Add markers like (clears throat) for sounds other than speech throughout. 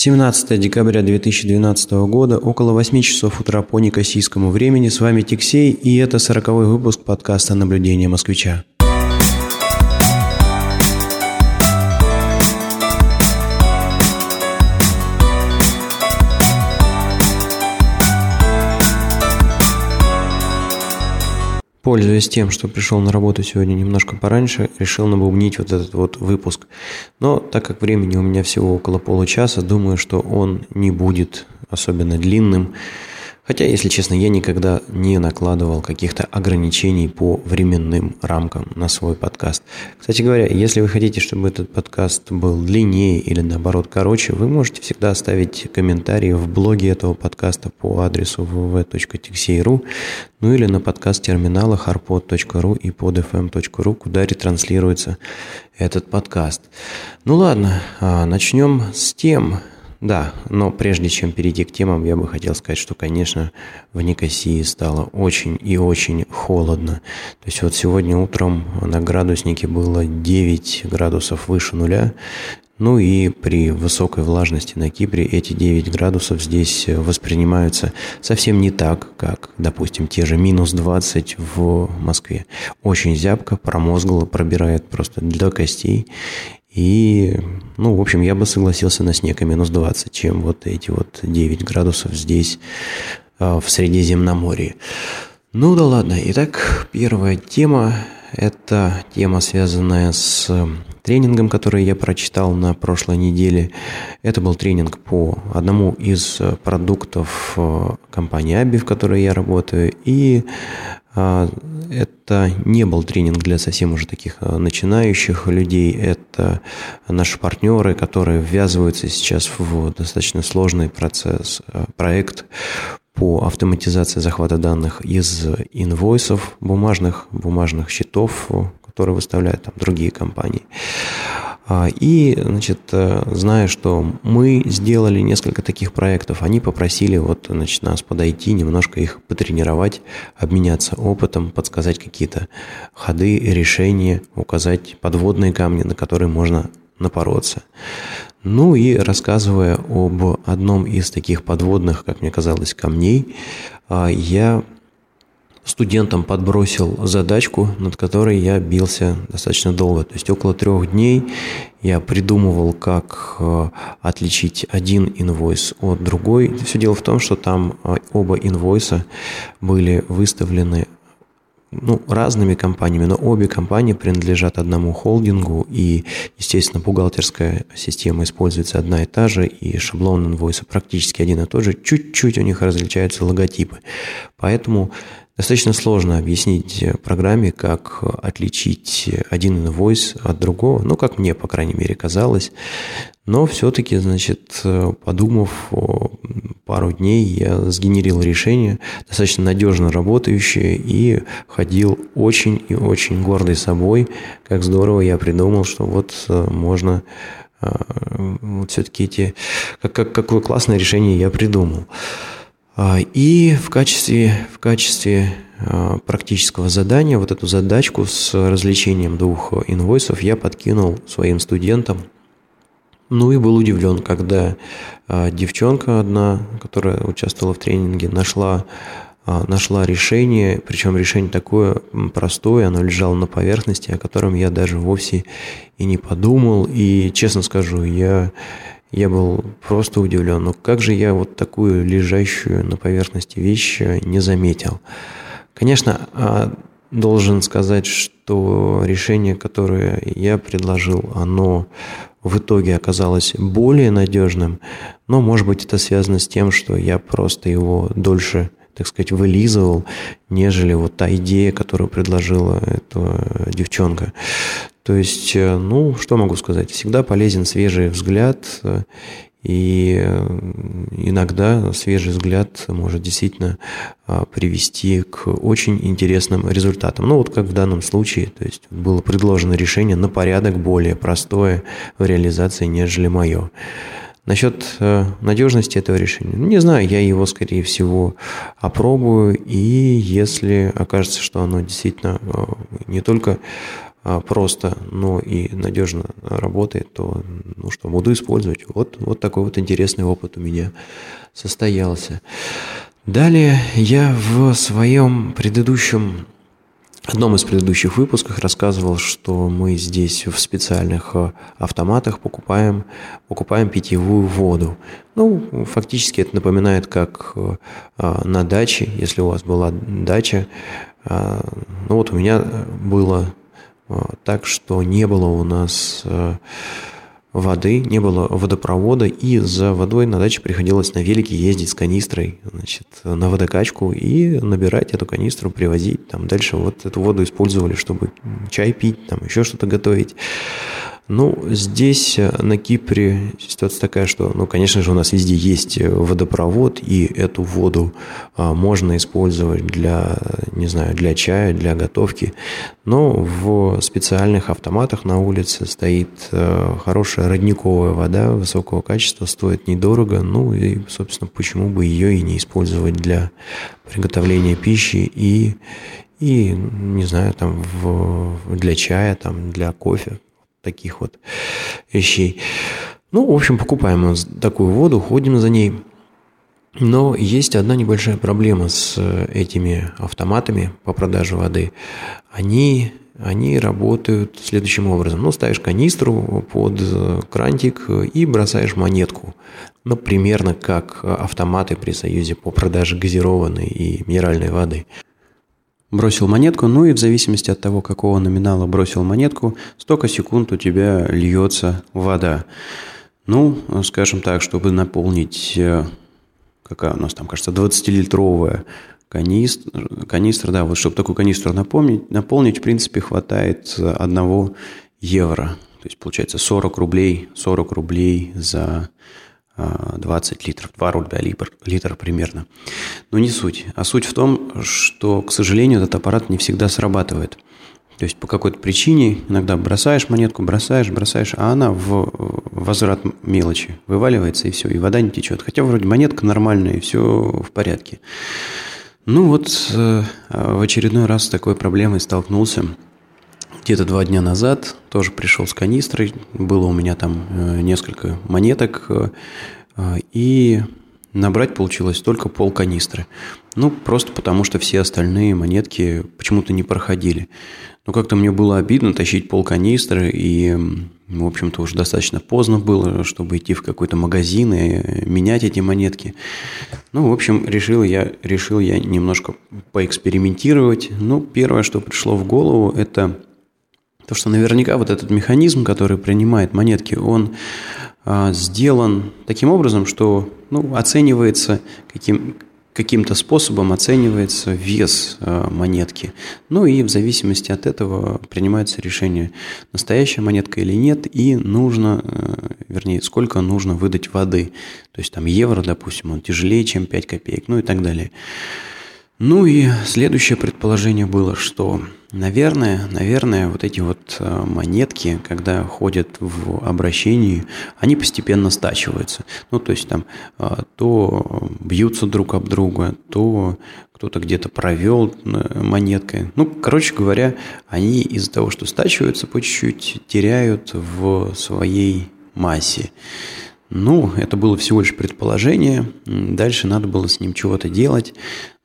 17 декабря 2012 года, около 8 часов утра по некосийскому времени. С вами Тиксей, и это 40 выпуск подкаста «Наблюдение москвича». Пользуясь тем, что пришел на работу сегодня немножко пораньше, решил набубнить вот этот вот выпуск. Но так как времени у меня всего около получаса, думаю, что он не будет особенно длинным. Хотя, если честно, я никогда не накладывал каких-то ограничений по временным рамкам на свой подкаст. Кстати говоря, если вы хотите, чтобы этот подкаст был длиннее или наоборот короче, вы можете всегда оставить комментарии в блоге этого подкаста по адресу www.tixey.ru, ну или на подкаст-терминалах arpod.ru и podfm.ru, куда ретранслируется этот подкаст. Ну ладно, а, начнем с тем, да, но прежде чем перейти к темам, я бы хотел сказать, что, конечно, в Никосии стало очень и очень холодно. То есть вот сегодня утром на градуснике было 9 градусов выше нуля, ну и при высокой влажности на Кипре эти 9 градусов здесь воспринимаются совсем не так, как, допустим, те же минус 20 в Москве. Очень зябко, промозгло, пробирает просто до костей. И, ну, в общем, я бы согласился на снег и минус 20, чем вот эти вот 9 градусов здесь, а, в Средиземноморье. Ну да ладно. Итак, первая тема – это тема, связанная с тренингом, который я прочитал на прошлой неделе. Это был тренинг по одному из продуктов а, компании Аби, в которой я работаю. И это не был тренинг для совсем уже таких а, начинающих людей. Это наши партнеры, которые ввязываются сейчас в достаточно сложный процесс, а, проект по автоматизации захвата данных из инвойсов, бумажных, бумажных счетов, которые выставляют там другие компании. А, и, значит, э, зная, что мы сделали несколько таких проектов, они попросили вот, значит, нас подойти, немножко их потренировать, обменяться опытом, подсказать какие-то ходы, решения, указать подводные камни, на которые можно напороться. Ну и рассказывая об одном из таких подводных, как мне казалось, камней, а, я студентам подбросил задачку, над которой я бился достаточно долго. То есть около трех дней я придумывал, как э, отличить один инвойс от другой. Все дело в том, что там э, оба инвойса были выставлены ну, разными компаниями, но обе компании принадлежат одному холдингу, и, естественно, бухгалтерская система используется одна и та же, и шаблон инвойса практически один и тот же, чуть-чуть у них различаются логотипы. Поэтому Достаточно сложно объяснить программе, как отличить один инвойс от другого, ну, как мне, по крайней мере, казалось. Но все-таки, значит, подумав пару дней, я сгенерил решение, достаточно надежно работающее, и ходил очень и очень гордый собой, как здорово я придумал, что вот э, можно э, вот все-таки эти, как, как, какое классное решение я придумал. А, и в качестве, в качестве а, практического задания вот эту задачку с развлечением двух инвойсов я подкинул своим студентам. Ну и был удивлен, когда а, девчонка одна, которая участвовала в тренинге, нашла нашла решение, причем решение такое простое, оно лежало на поверхности, о котором я даже вовсе и не подумал. И, честно скажу, я я был просто удивлен. Но как же я вот такую лежащую на поверхности вещь не заметил? Конечно, а, должен сказать, что решение, которое я предложил, оно в итоге оказалось более надежным, но, может быть, это связано с тем, что я просто его дольше так сказать, вылизывал, нежели вот та идея, которую предложила эта девчонка. То есть, э, ну, что могу сказать, всегда полезен свежий взгляд, э, и э, иногда свежий взгляд может действительно а, привести к очень интересным результатам. Ну вот как в данном случае, то есть было предложено решение на порядок более простое в реализации, нежели мое. Насчет надежности этого решения, ну, не знаю, я его, скорее всего, опробую, и если окажется, что оно действительно не только а, просто, но и надежно работает, то ну что, буду использовать. Вот, вот такой вот интересный опыт у меня состоялся. Далее я в своем предыдущем одном из предыдущих выпусков рассказывал, что мы здесь в специальных э, автоматах покупаем, покупаем питьевую воду. Ну, фактически это напоминает, как э, а, на даче, если у вас была дача. Ну вот у меня было э, так, что не было у нас воды, не было водопровода, и за водой на даче приходилось на велике ездить с канистрой значит, на водокачку и набирать эту канистру, привозить. Там дальше вот эту воду использовали, чтобы чай пить, там еще что-то готовить. Ну, здесь э, на Кипре ситуация такая, что, ну, конечно же, у нас везде есть э, водопровод, и эту воду а, можно использовать для, не знаю, для чая, для готовки. Но в специальных автоматах на улице стоит а, хорошая родниковая вода высокого качества, стоит недорого. Ну и, собственно, почему бы ее и не использовать для приготовления пищи и, и не знаю, там, в, для чая, там, для кофе таких вот вещей. Ну, в общем, покупаем такую воду, ходим за ней. Но есть одна небольшая проблема с этими автоматами по продаже воды. Они, они работают следующим образом. Ну, ставишь канистру под крантик и бросаешь монетку. Ну, примерно как автоматы при Союзе по продаже газированной и минеральной воды – Бросил монетку, ну и в зависимости от того, какого номинала бросил монетку, столько секунд у тебя льется вода. Ну, скажем так, чтобы наполнить, э, какая у нас там, кажется, 20-литровая канистра, канистра, да, вот чтобы такую канистру напомнить, наполнить, в принципе, хватает 1 евро. То есть, получается, 40 рублей, 40 рублей за 20 литров, 2 рубля литр, литр примерно. Но не суть. А суть в том, что, к сожалению, этот аппарат не всегда срабатывает. То есть по какой-то причине иногда бросаешь монетку, бросаешь, бросаешь, а она в возврат мелочи вываливается и все, и вода не течет. Хотя вроде монетка нормальная, и все в порядке. Ну вот э, в очередной раз с такой проблемой столкнулся где-то два дня назад тоже пришел с канистрой. Было у меня там э, несколько монеток. Э, и набрать получилось только пол канистры. Ну, просто потому что все остальные монетки почему-то не проходили. Но как-то мне было обидно тащить пол канистры, и, в общем-то, уже достаточно поздно было, чтобы идти в какой-то магазин и менять эти монетки. Ну, в общем, решил я, решил я немножко поэкспериментировать. Ну, первое, что пришло в голову, это то, что наверняка вот этот механизм, который принимает монетки, он а, сделан таким образом, что ну, оценивается каким, каким-то способом оценивается вес а, монетки. Ну и в зависимости от этого принимается решение, настоящая монетка или нет, и нужно, а, вернее, сколько нужно выдать воды. То есть там евро, допустим, он тяжелее, чем 5 копеек, ну и так далее. Ну и следующее предположение было, что, наверное, наверное, вот эти вот э, монетки, когда ходят в обращении, они постепенно стачиваются. Ну, то есть там э, то бьются друг об друга, то кто-то где-то провел э, монеткой. Ну, короче говоря, они из-за того, что стачиваются по чуть-чуть, теряют в своей массе. Ну, это было всего лишь предположение. Дальше надо было с ним чего-то делать.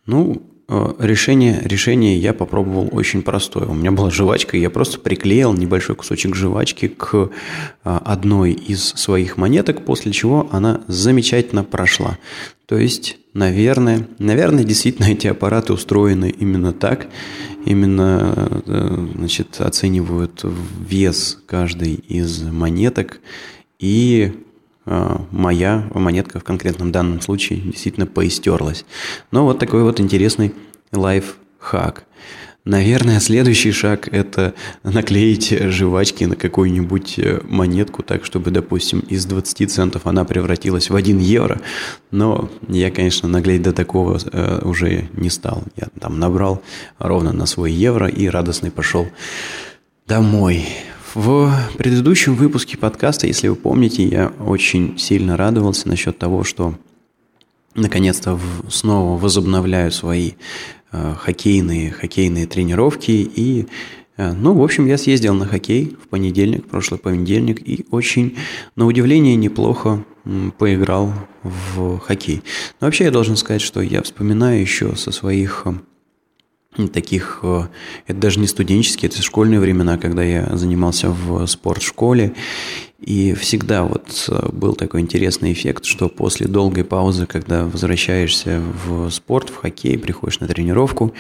Ну, решение, решение я попробовал очень простое. У меня была жвачка, и я просто приклеил небольшой кусочек жвачки к э, одной из своих монеток, после чего она замечательно прошла. То есть, наверное, наверное, действительно (laughs) эти аппараты устроены именно так, именно э, значит, оценивают вес каждой из монеток и моя монетка в конкретном данном случае действительно поистерлась. Но вот такой вот интересный лайфхак. Наверное, следующий шаг – это наклеить жвачки на какую-нибудь э, монетку так, чтобы, допустим, из 20 центов она превратилась в 1 евро. Но я, конечно, наклеить до такого э, уже не стал. Я там набрал ровно на свой евро и радостный пошел домой. В предыдущем выпуске подкаста, если вы помните, я очень сильно радовался насчет того, что наконец-то снова возобновляю свои э, хоккейные, хоккейные тренировки и Э, ну, в общем, я съездил на хоккей в понедельник, прошлый понедельник, и очень, на удивление, неплохо поиграл в хоккей. Но вообще я должен сказать, что я вспоминаю еще со своих э, таких, э, это даже не студенческие, это школьные времена, когда я занимался в спортшколе, и всегда вот был такой интересный эффект, что после долгой паузы, когда возвращаешься в спорт, в хоккей, приходишь на тренировку,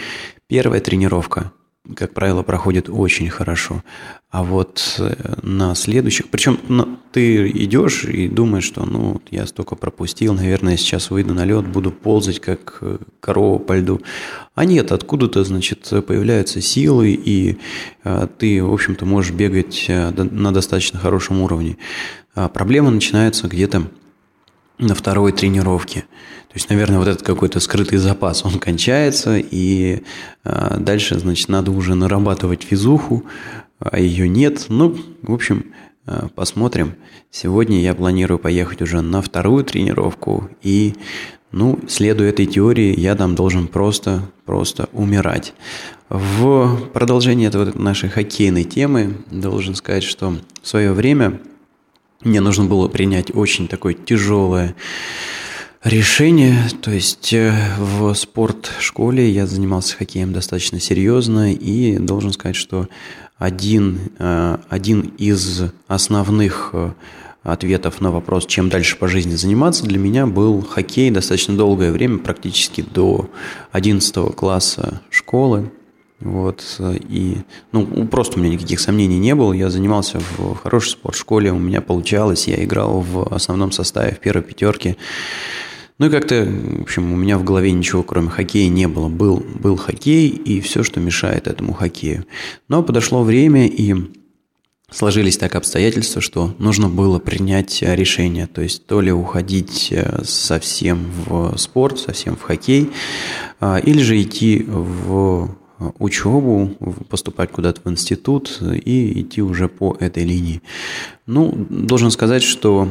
первая тренировка – как правило, проходит очень хорошо. А вот э, на следующих... Причем ну, ты идешь и думаешь, что ну, я столько пропустил, наверное, сейчас выйду на лед, буду ползать, как э, корова по льду. А нет, откуда-то, значит, появляются силы, и а, ты, в общем-то, можешь бегать на достаточно хорошем уровне. А проблема начинается где-то на второй тренировке. То есть, наверное, вот этот какой-то скрытый запас, он кончается, и э, дальше, значит, надо уже нарабатывать физуху, а ее нет. Ну, в общем, э, посмотрим. Сегодня я планирую поехать уже на вторую тренировку, и, ну, следуя этой теории, я там должен просто, просто умирать. В продолжение этого нашей хоккейной темы должен сказать, что в свое время мне нужно было принять очень такое тяжелое решение. То есть э, в спортшколе я занимался хоккеем достаточно серьезно и должен сказать, что один, э, один из основных э, ответов на вопрос, чем дальше по жизни заниматься, для меня был хоккей достаточно долгое время, практически до 11 класса школы. Вот, и, ну, просто у меня никаких сомнений не было. Я занимался в хорошей спортшколе, у меня получалось, я играл в основном составе, в первой пятерке. Ну и как-то, в общем, у меня в голове ничего, кроме хоккея, не было. Был, был хоккей и все, что мешает этому хоккею. Но подошло время, и сложились так обстоятельства, что нужно было принять решение, то есть то ли уходить э, совсем в спорт, совсем в хоккей, а, или же идти в учебу, поступать куда-то в институт и идти уже по этой линии. Ну, должен сказать, что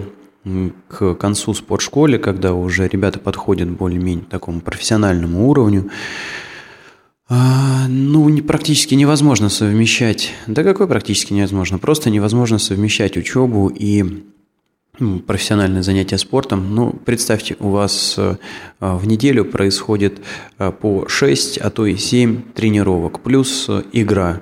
к концу спортшколе, когда уже ребята подходят более-менее к такому профессиональному уровню, а, ну, практически невозможно совмещать. Да какой практически невозможно? Просто невозможно совмещать учебу и профессиональное занятие спортом, ну, представьте, у вас э, в неделю происходит э, по 6, а то и 7 тренировок, плюс э, игра.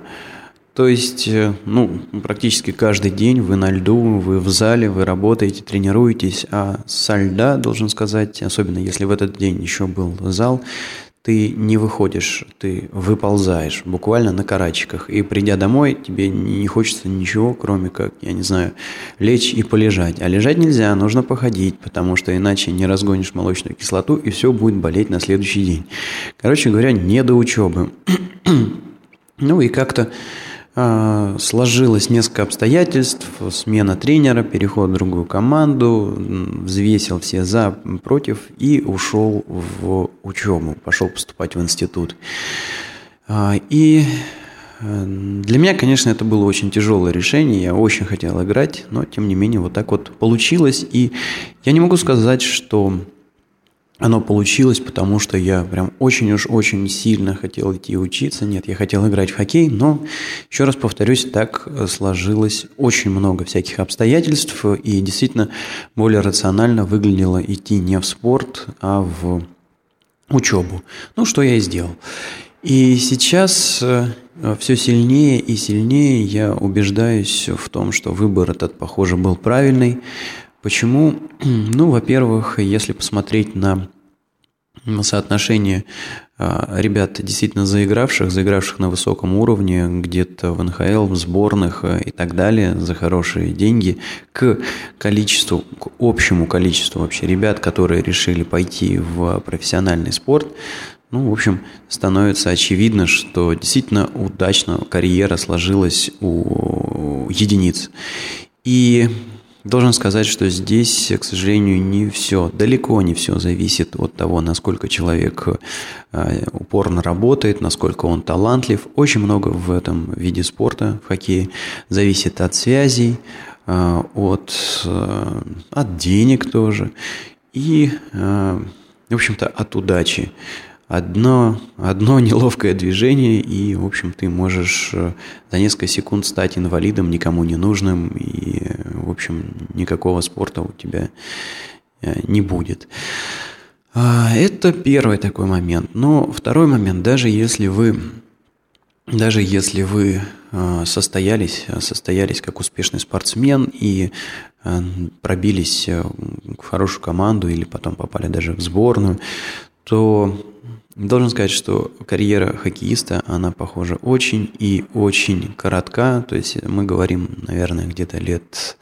То есть, ну, практически каждый день вы на льду, вы в зале, вы работаете, тренируетесь, а со льда, должен сказать, особенно если в этот день еще был зал, ты не выходишь, ты выползаешь буквально на карачиках. И придя домой, тебе не хочется ничего, кроме как, я не знаю, лечь и полежать. А лежать нельзя, нужно походить, потому что иначе не разгонишь молочную кислоту, и все будет болеть на следующий день. Короче говоря, не до учебы. (clears throat) ну и как-то сложилось несколько обстоятельств, смена тренера, переход в другую команду, взвесил все за, против и ушел в учебу, пошел поступать в институт. А, и э, для меня, конечно, это было очень тяжелое решение, я очень хотел играть, но тем не менее вот так вот получилось. И я не могу сказать, что оно получилось, потому что я прям очень уж очень сильно хотел идти учиться. Нет, я хотел играть в хоккей, но, еще раз повторюсь, так сложилось очень много всяких обстоятельств, и действительно более рационально выглядело идти не в спорт, а в учебу. Ну, что я и сделал. И сейчас э, все сильнее и сильнее я убеждаюсь в том, что выбор этот, похоже, был правильный. Почему? (clears throat) Ну, во-первых, если посмотреть на соотношение а, ребят, действительно заигравших, заигравших на высоком уровне, где-то в НХЛ, в сборных а, и так далее, за хорошие деньги, к количеству, к общему количеству вообще ребят, которые решили пойти в профессиональный спорт, ну, в общем, становится очевидно, что действительно удачно карьера сложилась у единиц. И Должен сказать, что здесь, к сожалению, не все, далеко не все зависит от того, насколько человек э, упорно работает, насколько он талантлив. Очень много в этом виде спорта, в хоккее, зависит от связей, э, от, э, от денег тоже и, в общем-то, от удачи. Одно, одно неловкое движение, и, в общем, ты можешь э, за несколько секунд стать инвалидом, никому не нужным, и, в общем, никакого спорта у тебя э, не будет. А, это первый такой момент. Но второй момент, даже если вы, даже если вы э, состоялись, состоялись как успешный спортсмен и пробились в хорошую команду или потом попали даже в сборную, то Должен сказать, что карьера хоккеиста, она, похоже, очень и очень коротка. То есть мы говорим, наверное, где-то лет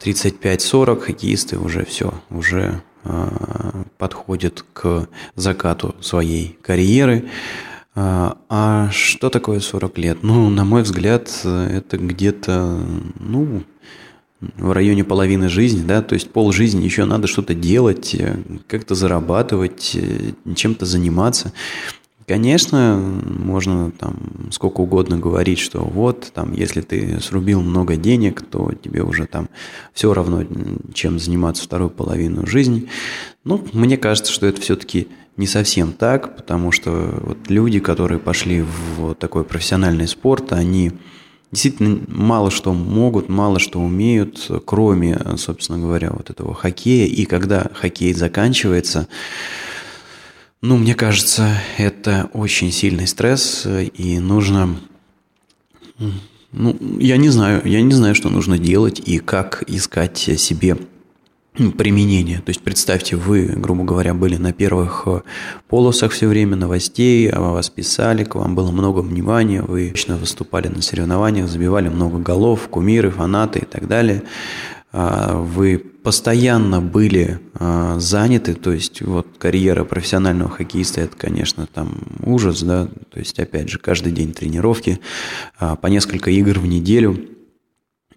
35-40 хоккеисты уже все, уже э, подходят к закату своей карьеры. А, а что такое 40 лет? Ну, на мой взгляд, это где-то, ну, в районе половины жизни, да, то есть пол жизни еще надо что-то делать, э, как-то зарабатывать, э, чем-то заниматься. Конечно, можно там сколько угодно говорить, что вот, там, если ты срубил много денег, то тебе уже там все равно, чем заниматься вторую половину жизни. Ну, мне кажется, что это все-таки не совсем так, потому что вот люди, которые пошли в такой профессиональный спорт, они действительно мало что могут, мало что умеют, кроме, собственно говоря, вот этого хоккея. И когда хоккей заканчивается, ну, мне кажется, это очень сильный стресс, и нужно... Ну, я не знаю, я не знаю, что нужно делать и как искать себе применения. То есть представьте, вы, грубо говоря, были на первых э, полосах все время новостей, о вас писали, к вам было много внимания, вы точно выступали на соревнованиях, забивали много голов, кумиры, фанаты и так далее. А, вы постоянно были а, заняты, то есть вот карьера профессионального хоккеиста это, конечно, там ужас, да, то есть опять же каждый день тренировки, а, по несколько игр в неделю –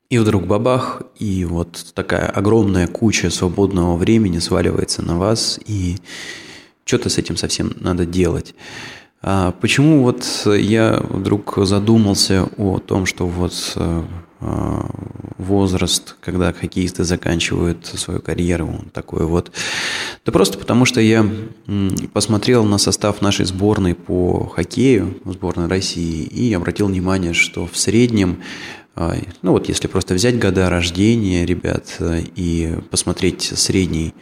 и вдруг бабах, и вот такая огромная куча свободного времени сваливается на вас, и что-то с этим совсем надо делать. А почему вот я вдруг задумался о том, что вот э, возраст, когда хоккеисты заканчивают свою карьеру, он такой вот. Да просто потому, что я посмотрел на состав нашей сборной по хоккею, сборной России, и обратил внимание, что в среднем ну вот если просто взять года рождения ребят э, и посмотреть средний,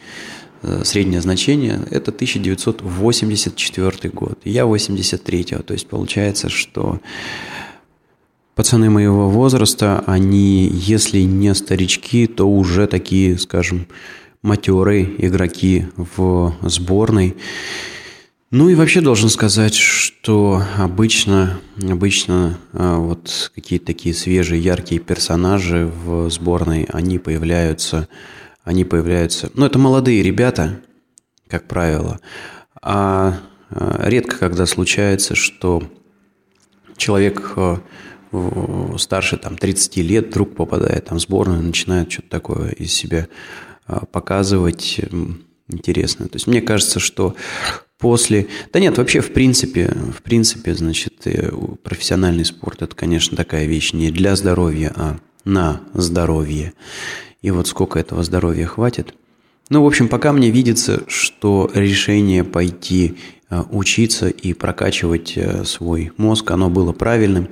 э, среднее значение, это 1984 год. Я 83-го, то есть получается, что пацаны моего возраста, они, если не старички, то уже такие, скажем, матерые игроки в сборной. Ну и вообще должен сказать, что обычно, обычно а, вот какие-то такие свежие, яркие персонажи в сборной, они появляются, они появляются, ну это молодые ребята, как правило, а, а редко когда случается, что человек а, старше там 30 лет вдруг попадает там, в сборную, начинает что-то такое из себя показывать интересное. То есть мне кажется, что после... Да нет, вообще, в принципе, в принципе, значит, э, профессиональный спорт – это, конечно, такая вещь не для здоровья, а на здоровье. И вот сколько этого здоровья хватит. Ну, в общем, пока мне видится, что решение пойти э, учиться и прокачивать э, свой мозг, оно было правильным,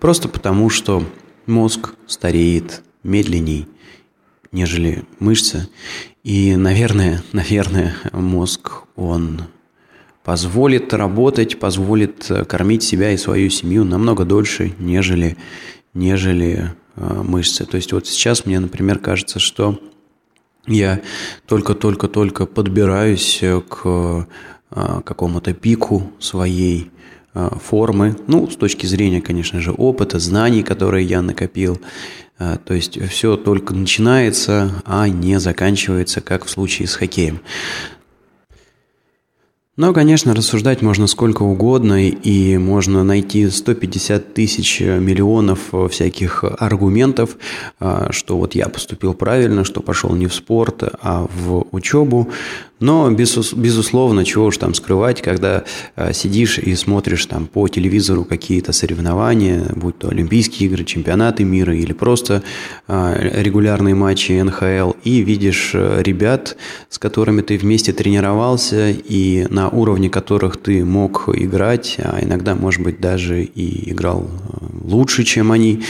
просто потому что мозг стареет медленней, нежели мышцы. И, наверное, (laughs) наверное, мозг, он позволит работать, позволит э, кормить себя и свою семью намного дольше, нежели, нежели э, мышцы. То есть вот сейчас мне, например, кажется, что я только-только-только подбираюсь э, к какому-то пику своей формы, ну, с точки зрения, конечно же, опыта, знаний, которые я накопил. То есть все только начинается, а не заканчивается, как в случае с хоккеем. Но, конечно, рассуждать можно сколько угодно, и можно найти 150 тысяч миллионов всяких аргументов, а, что вот я поступил правильно, что пошел не в спорт, а в учебу. Но, безусловно, чего уж там скрывать, когда э, сидишь и смотришь там по телевизору какие-то соревнования, будь то Олимпийские игры, чемпионаты мира или просто э, регулярные матчи НХЛ, и видишь ребят, с которыми ты вместе тренировался и на уровне которых ты мог играть, а иногда, может быть, даже и играл лучше, чем они.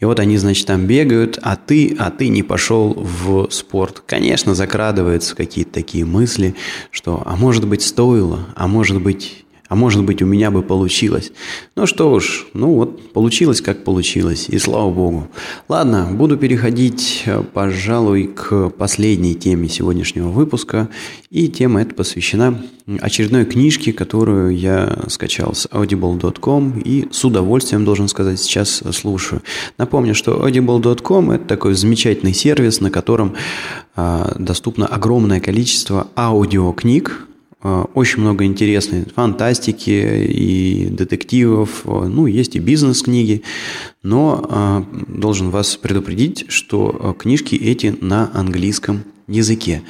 И вот они, значит, там бегают, а ты, а ты не пошел в спорт. Конечно, закрадываются какие-то такие мысли, что, а может быть, стоило, а может быть, а может быть, у меня бы получилось. Ну что уж, ну вот, получилось, как получилось, и слава богу. Ладно, буду переходить, э, пожалуй, к последней теме сегодняшнего выпуска. И тема эта посвящена очередной книжке, которую я скачал с audible.com и с удовольствием, должен сказать, сейчас слушаю. Напомню, что audible.com – это такой замечательный сервис, на котором а, доступно огромное количество аудиокниг, очень много интересной фантастики и детективов, э, ну, есть и бизнес-книги, но э, должен вас предупредить, что книжки эти на английском языке.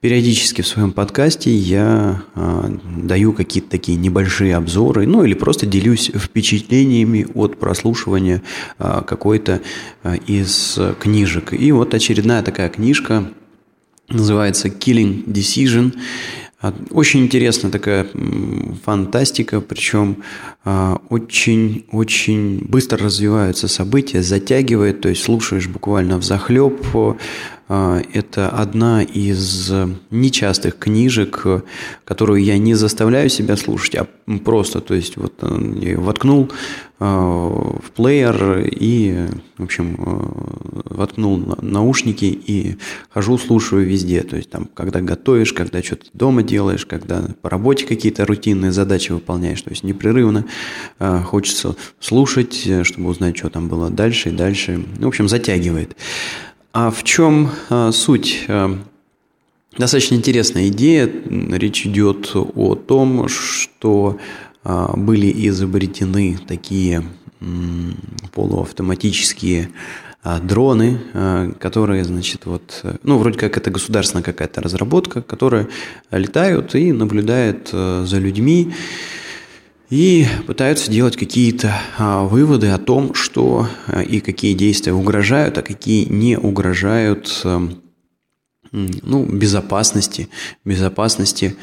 Периодически в своем подкасте я э, даю какие-то такие небольшие обзоры, ну или просто делюсь впечатлениями от прослушивания э, какой-то э, из книжек. И вот очередная такая книжка называется Killing Decision. А, очень интересная такая фантастика, причем очень-очень быстро развиваются события, затягивает, то есть слушаешь буквально в захлеб. А, это одна из нечастых книжек, которую я не заставляю себя слушать, а просто, то есть вот э, я ее воткнул в плеер и, в общем, э, воткнул наушники и хожу, слушаю везде. То есть там, когда готовишь, когда что-то дома делаешь, когда по работе какие-то рутинные задачи выполняешь. То есть непрерывно хочется слушать, чтобы узнать, что там было дальше и дальше. Ну, в общем, затягивает. А в чем а, суть? Достаточно интересная идея. Речь идет о том, что а, были изобретены такие полуавтоматические а, дроны, а, которые, значит, вот, ну, вроде как это государственная какая-то разработка, которая летают и наблюдает за людьми и пытаются делать какие-то выводы о том, что и какие действия угрожают, а какие не угрожают ну, безопасности, безопасности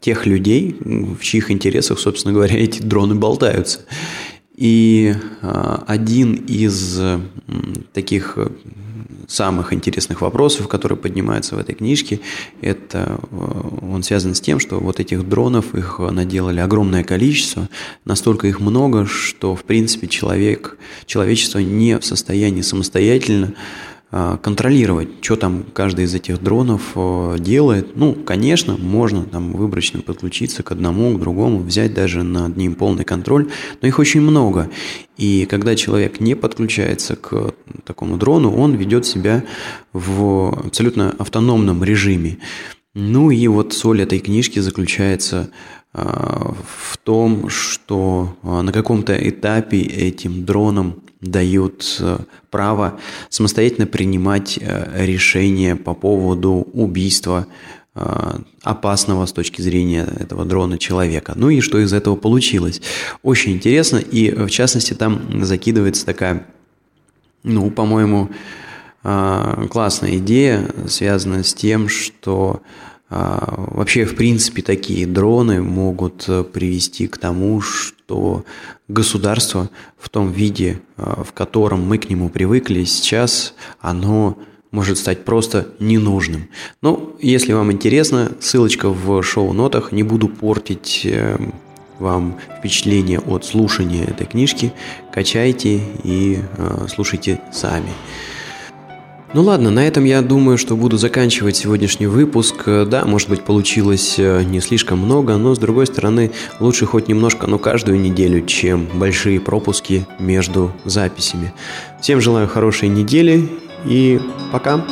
тех людей, в чьих интересах, собственно говоря, (laughs) эти дроны болтаются. И а, один из таких э, самых интересных вопросов, которые поднимаются в этой книжке, это э, он связан с тем, что вот этих дронов их наделали огромное количество, настолько их много, что в принципе человек, человечество не в состоянии самостоятельно контролировать, что там каждый из этих дронов э, делает. Ну, конечно, можно там выборочно подключиться к одному, к другому, взять даже над ним полный контроль, но их очень много. И когда человек не подключается к такому дрону, он ведет себя в абсолютно автономном режиме. Ну и вот соль этой книжки заключается а, в том, что а, на каком-то этапе этим дронам дают э, право самостоятельно принимать э, решения по поводу убийства э, опасного с точки зрения этого дрона человека. Ну и что из этого получилось. Очень интересно, и в частности там закидывается такая, ну, по-моему, классная идея, связанная с тем, что вообще, в принципе, такие дроны могут привести к тому, что государство в том виде, э, в котором мы к нему привыкли, сейчас оно может стать просто ненужным. Ну, если вам интересно, ссылочка в шоу-нотах. Не буду портить э, вам впечатление от слушания этой книжки. Качайте и э, слушайте сами. Ну ладно, на этом я думаю, что буду заканчивать сегодняшний выпуск. Да, может быть, получилось э, не слишком много, но с другой стороны, лучше хоть немножко, но каждую неделю, чем большие пропуски между записями. Всем желаю хорошей недели и пока!